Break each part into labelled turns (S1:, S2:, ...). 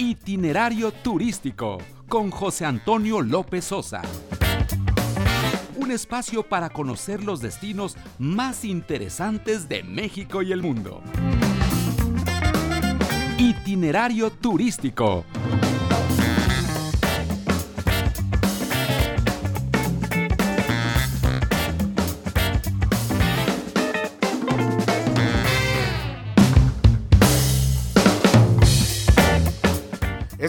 S1: Itinerario turístico con José Antonio López Sosa. Un espacio para conocer los destinos más interesantes de México y el mundo. Itinerario turístico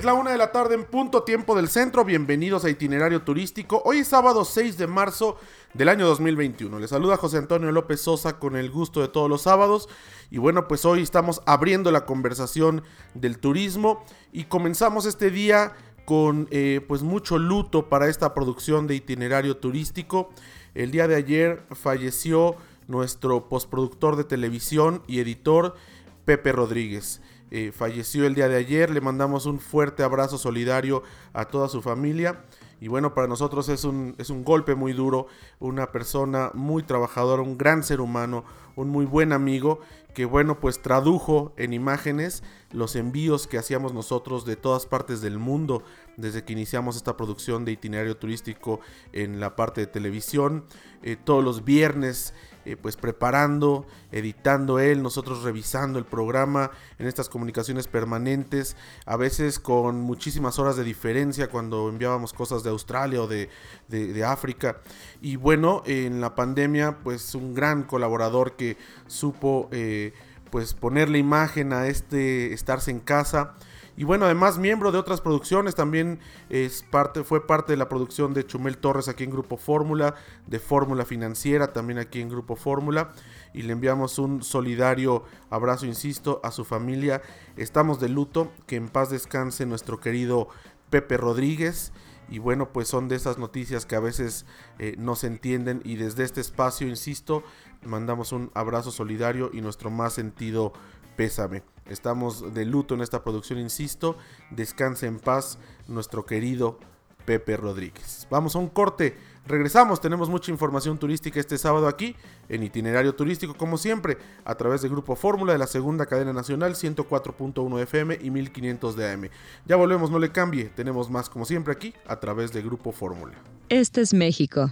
S2: Es la una de la tarde en punto tiempo del centro. Bienvenidos a Itinerario Turístico. Hoy es sábado 6 de marzo del año 2021. Les saluda José Antonio López Sosa con el gusto de todos los sábados. Y bueno, pues hoy estamos abriendo la conversación del turismo y comenzamos este día con eh, pues mucho luto para esta producción de Itinerario Turístico. El día de ayer falleció nuestro postproductor de televisión y editor Pepe Rodríguez. Eh, falleció el día de ayer. Le mandamos un fuerte abrazo solidario a toda su familia. Y bueno, para nosotros es un, es un golpe muy duro, una persona muy trabajadora, un gran ser humano, un muy buen amigo, que bueno, pues tradujo en imágenes los envíos que hacíamos nosotros de todas partes del mundo desde que iniciamos esta producción de itinerario turístico en la parte de televisión. Eh, todos los viernes eh, pues preparando, editando él, nosotros revisando el programa en estas comunicaciones permanentes, a veces con muchísimas horas de diferencia cuando enviábamos cosas de Australia o de, África. Y bueno, en la pandemia, pues un gran colaborador que supo eh, pues ponerle imagen a este estarse en casa y bueno, además miembro de otras producciones, también es parte, fue parte de la producción de Chumel Torres aquí en Grupo Fórmula, de Fórmula Financiera también aquí en Grupo Fórmula. Y le enviamos un solidario abrazo, insisto, a su familia. Estamos de luto, que en paz descanse nuestro querido Pepe Rodríguez. Y bueno, pues son de esas noticias que a veces eh, no se entienden y desde este espacio, insisto, mandamos un abrazo solidario y nuestro más sentido pésame. Estamos de luto en esta producción, insisto. Descanse en paz nuestro querido Pepe Rodríguez. Vamos a un corte. Regresamos, tenemos mucha información turística este sábado aquí en itinerario turístico como siempre a través del Grupo Fórmula de la segunda cadena nacional 104.1 FM y 1500 de AM. Ya volvemos, no le cambie, tenemos más como siempre aquí a través del Grupo Fórmula.
S3: Este es México.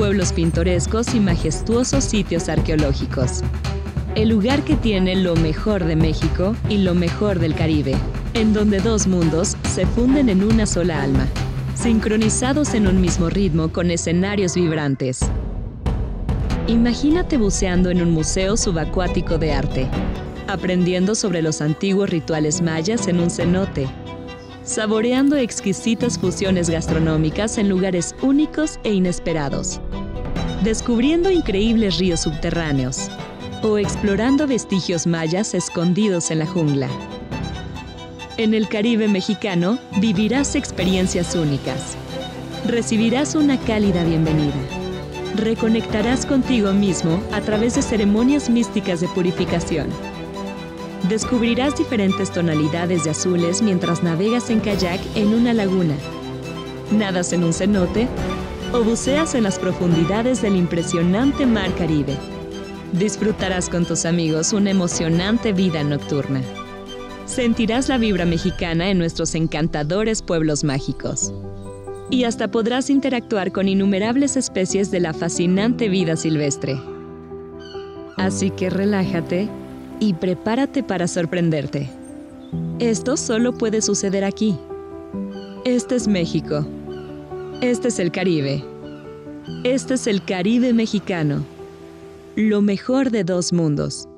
S3: pueblos pintorescos y majestuosos sitios arqueológicos. El lugar que tiene lo mejor de México y lo mejor del Caribe, en donde dos mundos se funden en una sola alma, sincronizados en un mismo ritmo con escenarios vibrantes. Imagínate buceando en un museo subacuático de arte, aprendiendo sobre los antiguos rituales mayas en un cenote, saboreando exquisitas fusiones gastronómicas en lugares únicos e inesperados, descubriendo increíbles ríos subterráneos o explorando vestigios mayas escondidos en la jungla. En el Caribe mexicano vivirás experiencias únicas. Recibirás una cálida bienvenida. Reconectarás contigo mismo a través de ceremonias místicas de purificación Descubrirás diferentes tonalidades de azules mientras navegas en kayak en una laguna, nadas en un cenote o buceas en las profundidades del impresionante mar Caribe. Disfrutarás con tus amigos una emocionante vida nocturna. Sentirás la vibra mexicana en nuestros encantadores pueblos mágicos. Y hasta podrás interactuar con innumerables especies de la fascinante vida silvestre. Así que relájate y prepárate para sorprenderte. Esto solo puede suceder aquí. Este es México. Este es el Caribe. Este es el Caribe mexicano. Lo mejor de dos mundos.